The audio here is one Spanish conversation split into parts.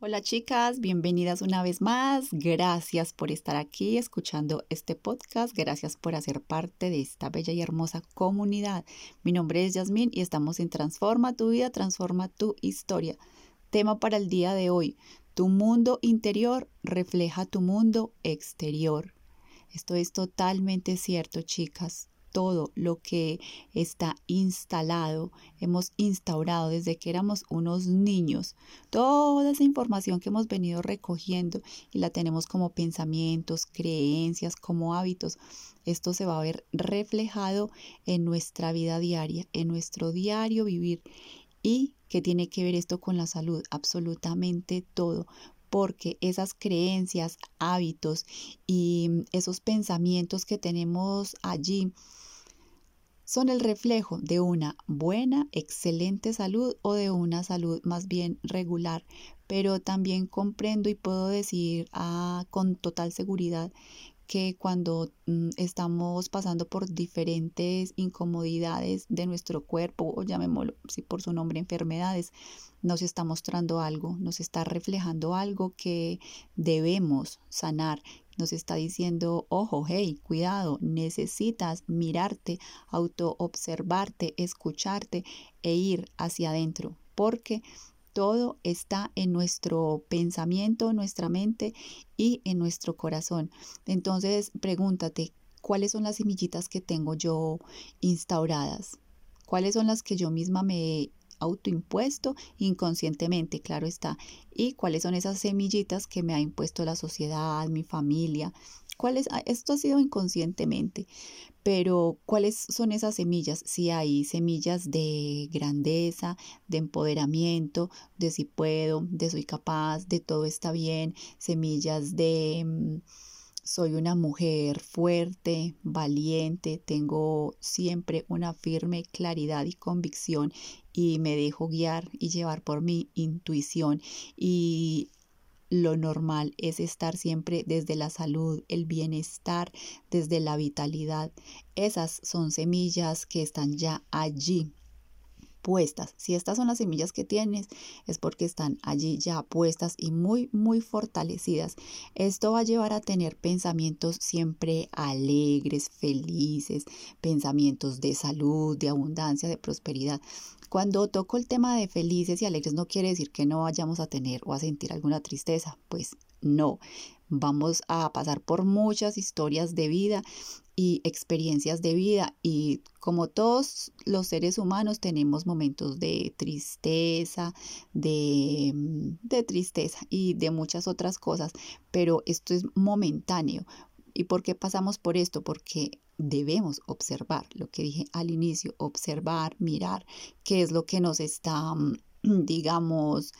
Hola chicas, bienvenidas una vez más. Gracias por estar aquí escuchando este podcast. Gracias por hacer parte de esta bella y hermosa comunidad. Mi nombre es Yasmín y estamos en Transforma tu vida, transforma tu historia. Tema para el día de hoy. Tu mundo interior refleja tu mundo exterior. Esto es totalmente cierto, chicas todo lo que está instalado, hemos instaurado desde que éramos unos niños, toda esa información que hemos venido recogiendo y la tenemos como pensamientos, creencias, como hábitos, esto se va a ver reflejado en nuestra vida diaria, en nuestro diario vivir. ¿Y qué tiene que ver esto con la salud? Absolutamente todo porque esas creencias, hábitos y esos pensamientos que tenemos allí son el reflejo de una buena, excelente salud o de una salud más bien regular. Pero también comprendo y puedo decir ah, con total seguridad que cuando mm, estamos pasando por diferentes incomodidades de nuestro cuerpo, o llamémoslo si por su nombre enfermedades, nos está mostrando algo, nos está reflejando algo que debemos sanar, nos está diciendo, ojo, hey, cuidado, necesitas mirarte, autoobservarte, escucharte e ir hacia adentro, porque todo está en nuestro pensamiento, nuestra mente y en nuestro corazón. Entonces, pregúntate, ¿cuáles son las semillitas que tengo yo instauradas? ¿Cuáles son las que yo misma me autoimpuesto inconscientemente, claro está. ¿Y cuáles son esas semillitas que me ha impuesto la sociedad, mi familia? ¿Cuáles? Ah, esto ha sido inconscientemente, pero ¿cuáles son esas semillas? Si hay semillas de grandeza, de empoderamiento, de si puedo, de soy capaz, de todo está bien, semillas de mm, soy una mujer fuerte, valiente, tengo siempre una firme claridad y convicción y me dejo guiar y llevar por mi intuición y lo normal es estar siempre desde la salud, el bienestar, desde la vitalidad. Esas son semillas que están ya allí Si estas son las semillas que tienes, es porque están allí ya puestas y muy, muy fortalecidas. Esto va a llevar a tener pensamientos siempre alegres, felices, pensamientos de salud, de abundancia, de prosperidad. Cuando toco el tema de felices y alegres no quiere decir que no vayamos a tener o a sentir alguna tristeza, pues no. Vamos a pasar por muchas historias de vida y experiencias de vida y como todos los seres humanos tenemos momentos de tristeza, de, mm, de, tristeza y de muchas otras cosas, pero esto es momentáneo. ¿Y por qué pasamos por esto? Porque debemos observar lo que dije al inicio, observar, mirar qué es lo que nos está, mm, digamos,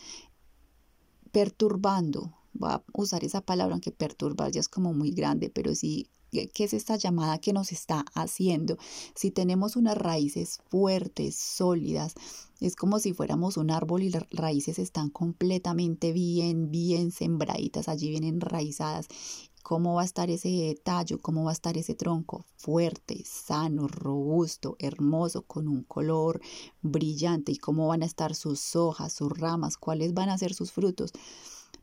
perturbando. Voy a usar esa palabra, aunque perturbar ya es como muy grande, pero sí ¿Qué es esta llamada que nos está haciendo? Si tenemos unas raíces fuertes, sólidas, es como si fuéramos un árbol y las raíces están completamente bien, bien sembraditas, allí bien enraizadas. ¿Cómo va a estar ese tallo? ¿Cómo va a estar ese tronco? Fuerte, sano, robusto, hermoso, con un color brillante. ¿Y cómo van a estar sus hojas, sus ramas? ¿Cuáles van a ser sus frutos?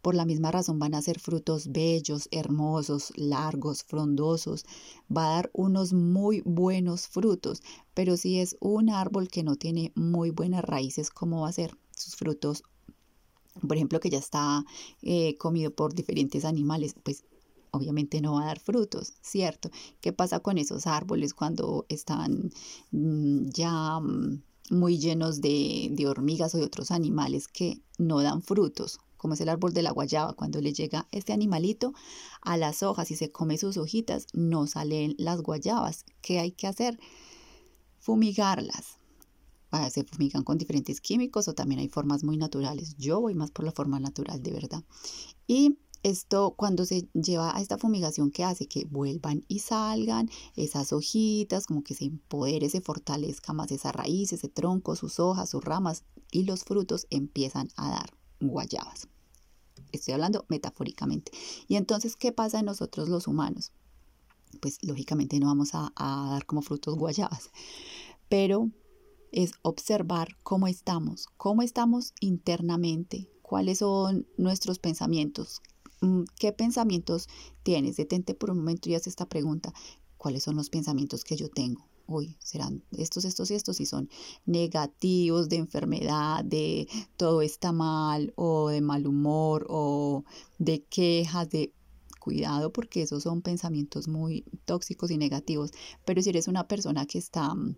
Por la misma razón van a ser frutos bellos, hermosos, largos, frondosos. Va a dar unos muy buenos frutos, pero si es un árbol que no tiene muy buenas raíces, ¿cómo va a ser? Sus frutos, por ejemplo, que ya está eh, comido por diferentes animales, pues obviamente no va a dar frutos, ¿cierto? ¿Qué pasa con esos árboles cuando están mm, ya mm, muy llenos de, de hormigas o de otros animales que no dan frutos? Como es el árbol de la guayaba, cuando le llega este animalito a las hojas y se come sus hojitas, no salen las guayabas. ¿Qué hay que hacer? Fumigarlas. se fumigan con diferentes químicos o también hay formas muy naturales. Yo voy más por la forma natural, de verdad. Y esto cuando se lleva a esta fumigación que hace que vuelvan y salgan esas hojitas, como que se empodere, se fortalezca más esa raíz, ese tronco, sus hojas, sus ramas y los frutos empiezan a dar guayabas. Estoy hablando metafóricamente. Y entonces, ¿qué pasa en nosotros los humanos? Pues lógicamente no vamos a, dar como frutos guayabas, pero es observar cómo estamos, cómo estamos internamente, cuáles son nuestros pensamientos. Mm, ¿Qué pensamientos tienes? Detente por un momento y haz esta pregunta. ¿Cuáles son los pensamientos que yo tengo? Hoy serán estos, estos y estos, y son negativos, de enfermedad, de todo está mal, o de mal humor, o de quejas, de cuidado, porque esos son pensamientos muy tóxicos y negativos. Pero si eres una persona que está mm,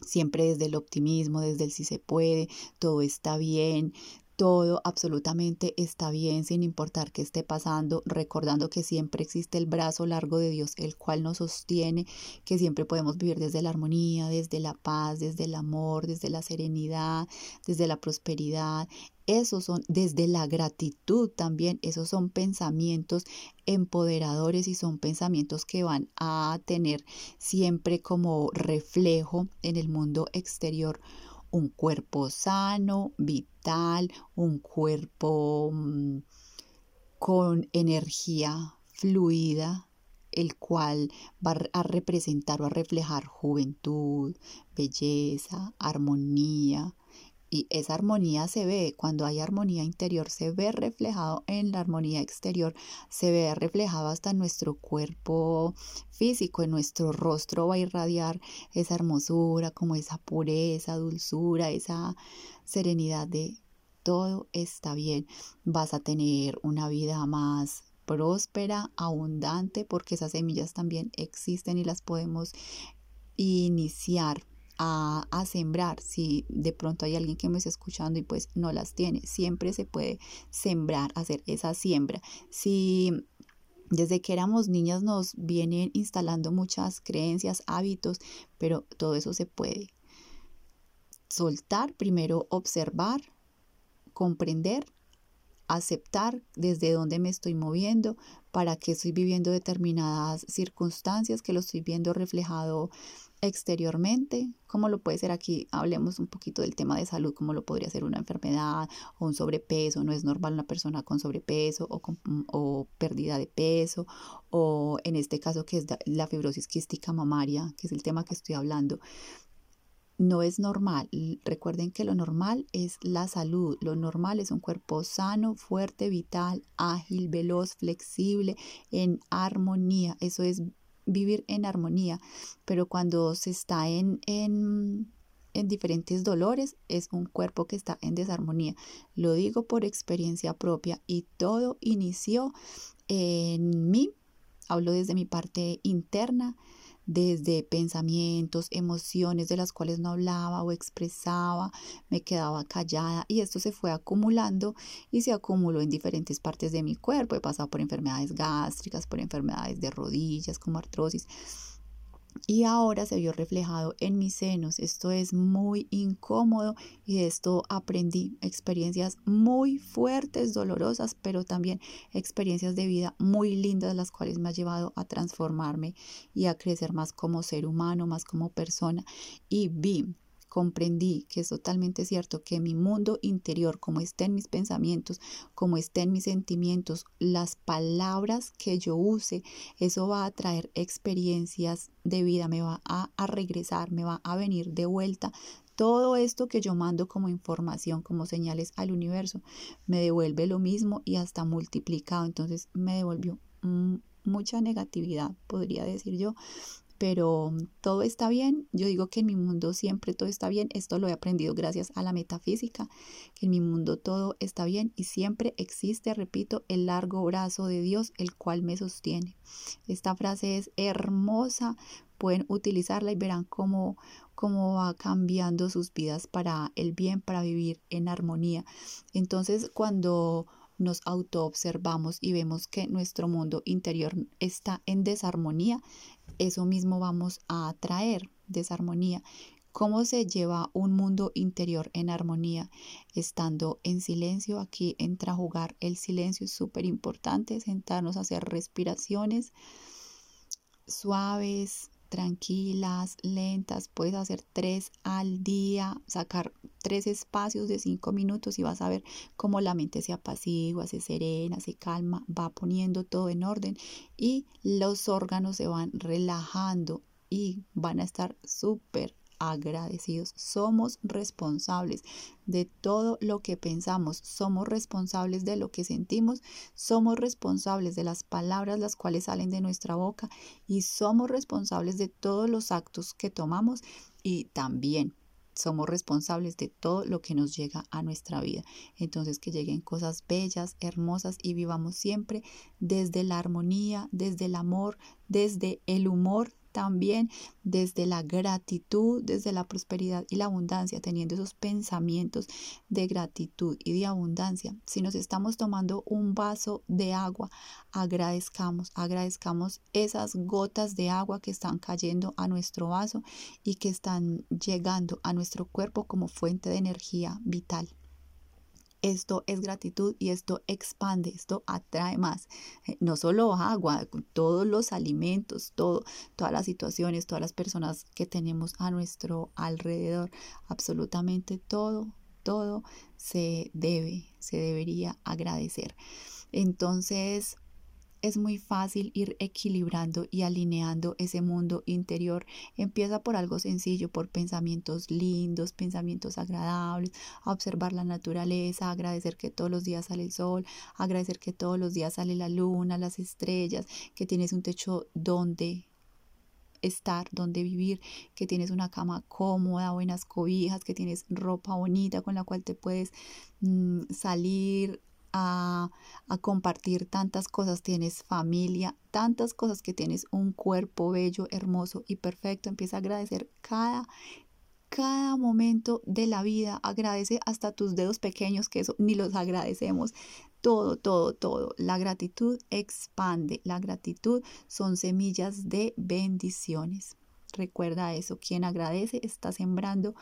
siempre desde el optimismo, desde el si se puede, todo está bien, todo absolutamente está bien sin importar qué esté pasando, recordando que siempre existe el brazo largo de Dios, el cual nos sostiene, que siempre podemos vivir desde la armonía, desde la paz, desde el amor, desde la serenidad, desde la prosperidad. Esos son desde la gratitud también, esos son pensamientos empoderadores y son pensamientos que van a tener siempre como reflejo en el mundo exterior un cuerpo sano, vital, un cuerpo mm, con energía fluida, el cual va a representar o a reflejar juventud, belleza, armonía, y esa armonía se ve, cuando hay armonía interior, se ve reflejado en la armonía exterior, se ve reflejado hasta en nuestro cuerpo físico, en nuestro rostro va a irradiar esa hermosura, como esa pureza, dulzura, esa serenidad de todo está bien. Vas a tener una vida más próspera, abundante, porque esas semillas también existen y las podemos iniciar a, sembrar. Si de pronto hay alguien que me está escuchando y pues no las tiene, siempre se puede sembrar, hacer esa siembra. Si desde que éramos niñas nos vienen instalando muchas creencias, hábitos, pero todo eso se puede soltar, primero observar, comprender, aceptar desde dónde me estoy moviendo, para qué estoy viviendo determinadas circunstancias, que lo estoy viendo reflejado exteriormente, como lo puede ser aquí, hablemos un poquito del tema de salud, como lo podría ser una enfermedad o un sobrepeso, no es normal una persona con sobrepeso o, con, o pérdida de peso, o en este caso que es la fibrosis quística mamaria, que es el tema que estoy hablando. No es normal. Recuerden que lo normal es la salud. Lo normal es un cuerpo sano, fuerte, vital, ágil, veloz, flexible, en armonía. Eso es vivir en armonía, pero cuando se está en, en, en diferentes dolores, es un cuerpo que está en desarmonía. Lo digo por experiencia propia y todo inició en mí, hablo desde mi parte interna, desde pensamientos, emociones de las cuales no hablaba o expresaba, me quedaba callada y esto se fue acumulando y se acumuló en diferentes partes de mi cuerpo. He pasado por enfermedades gástricas, por enfermedades de rodillas como artrosis y ahora se vio reflejado en mis senos. Esto es muy incómodo y de esto aprendí experiencias muy fuertes, dolorosas, pero también experiencias de vida muy lindas, las cuales me ha llevado a transformarme y a crecer más como ser humano, más como persona. Y vi comprendí que es totalmente cierto que mi mundo interior, como está en mis pensamientos, como está en mis sentimientos, las palabras que yo use, eso va a traer experiencias de vida, me va a, a regresar, me va a venir de vuelta todo esto que yo mando como información, como señales al universo, me devuelve lo mismo y hasta multiplicado. Entonces me devolvió mucha negatividad, podría decir yo, pero todo está bien. Yo digo que en mi mundo siempre todo está bien. Esto lo he aprendido gracias a la metafísica, que en mi mundo todo está bien y siempre existe, repito, el largo brazo de Dios, el cual me sostiene. Esta frase es hermosa. Pueden utilizarla y verán cómo, cómo va cambiando sus vidas para el bien, para vivir en armonía. Entonces, cuando nos autoobservamos y vemos que nuestro mundo interior está en desarmonía, eso mismo vamos a atraer, desarmonía. ¿Cómo se lleva un mundo interior en armonía? Estando en silencio, aquí entra a jugar el silencio, es súper importante, sentarnos a hacer respiraciones suaves, tranquilas, lentas. Puedes hacer tres al día, sacar tres espacios de cinco minutos y vas a ver cómo la mente se apacigua, se serena, se calma, va poniendo todo en orden y los órganos se van relajando y van a estar súper agradecidos. Somos responsables de todo lo que pensamos, somos responsables de lo que sentimos, somos responsables de las palabras las cuales salen de nuestra boca y somos responsables de todos los actos que tomamos y también somos responsables de todo lo que nos llega a nuestra vida. Entonces que lleguen cosas bellas, hermosas y vivamos siempre desde la armonía, desde el amor, desde el humor también desde la gratitud, desde la prosperidad y la abundancia, teniendo esos pensamientos de gratitud y de abundancia. Si nos estamos tomando un vaso de agua, agradezcamos, agradezcamos esas gotas de agua que están cayendo a nuestro vaso y que están llegando a nuestro cuerpo como fuente de energía vital. Esto es gratitud y esto expande, esto atrae más. Eh, no solo agua, todos los alimentos, todo, todas las situaciones, todas las personas que tenemos a nuestro alrededor, absolutamente todo, todo se debe, se debería agradecer. Entonces, es muy fácil ir equilibrando y alineando ese mundo interior. Empieza por algo sencillo, por pensamientos lindos, pensamientos agradables, a observar la naturaleza, agradecer que todos los días sale el sol, agradecer que todos los días sale la luna, las estrellas, que tienes un techo donde estar, donde vivir, que tienes una cama cómoda, buenas cobijas, que tienes ropa bonita con la cual te puedes mm, salir a, compartir tantas cosas, tienes familia, tantas cosas que tienes un cuerpo bello, hermoso y perfecto. Empieza a agradecer cada, cada momento de la vida. Agradece hasta tus dedos pequeños, que eso ni los agradecemos. Todo, todo, todo. La gratitud expande. La gratitud son semillas de bendiciones. Recuerda eso. Quien agradece está sembrando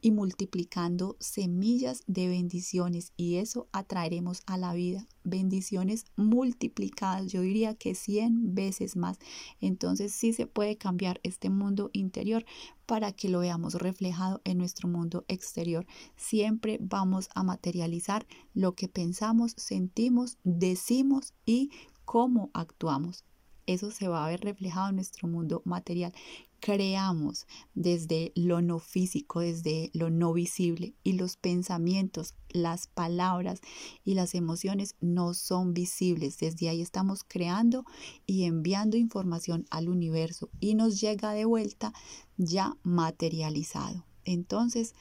y multiplicando semillas de bendiciones y eso atraeremos a la vida. Bendiciones multiplicadas yo diría que 100 veces más. Entonces sí se puede cambiar este mundo interior para que lo veamos reflejado en nuestro mundo exterior. Siempre vamos a materializar lo que pensamos sentimos decimos y cómo actuamos. Eso se va a ver reflejado en nuestro mundo material creamos desde lo no físico, desde lo no visible y los pensamientos, las palabras y las emociones no son visibles. Desde ahí estamos creando y enviando información al universo y nos llega de vuelta ya materializado. Entonces,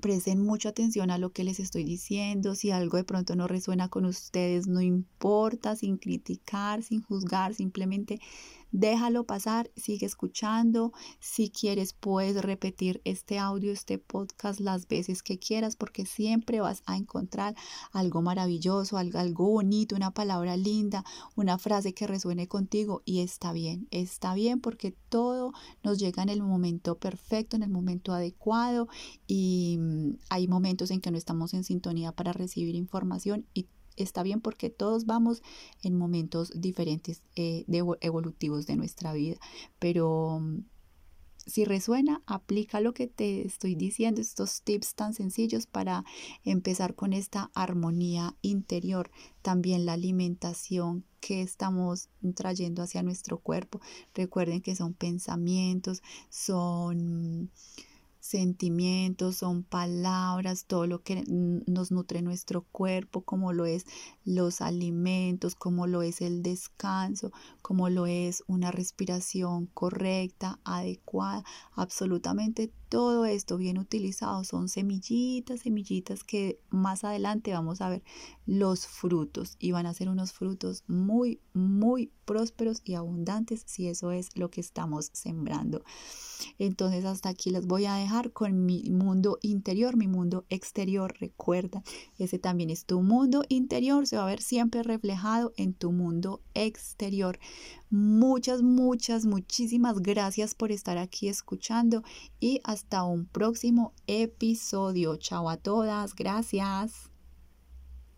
presten mucha atención a lo que les estoy diciendo. Si algo de pronto no resuena con ustedes, no importa, sin criticar, sin juzgar, simplemente déjalo pasar, sigue escuchando. Si quieres, puedes repetir este audio, este podcast las veces que quieras, porque siempre vas a encontrar algo maravilloso, algo, bonito, una palabra linda, una frase que resuene contigo y está bien, está bien porque todo nos llega en el momento perfecto, en el momento adecuado y mm, hay momentos en que no estamos en sintonía para recibir información y está bien porque todos vamos en momentos diferentes eh, de evolutivos de nuestra vida, pero mm, si resuena, aplica lo que te estoy diciendo, estos tips tan sencillos para empezar con esta armonía interior. También la alimentación que estamos trayendo hacia nuestro cuerpo. Recuerden que son pensamientos, son sentimientos, son palabras, todo lo que nos nutre nuestro cuerpo, como lo es los alimentos, como lo es el descanso, como lo es una respiración correcta, adecuada, absolutamente todo esto bien utilizado son semillitas, semillitas que más adelante vamos a ver los frutos y van a ser unos frutos muy, muy prósperos y abundantes si eso es lo que estamos sembrando. Entonces hasta aquí les voy a dejar con mi mundo interior, mi mundo exterior. Recuerda, ese también es tu mundo interior, se va a ver siempre reflejado en tu mundo exterior. Muchas, muchas, muchísimas gracias por estar aquí escuchando y hasta un próximo episodio. Chao a todas, gracias.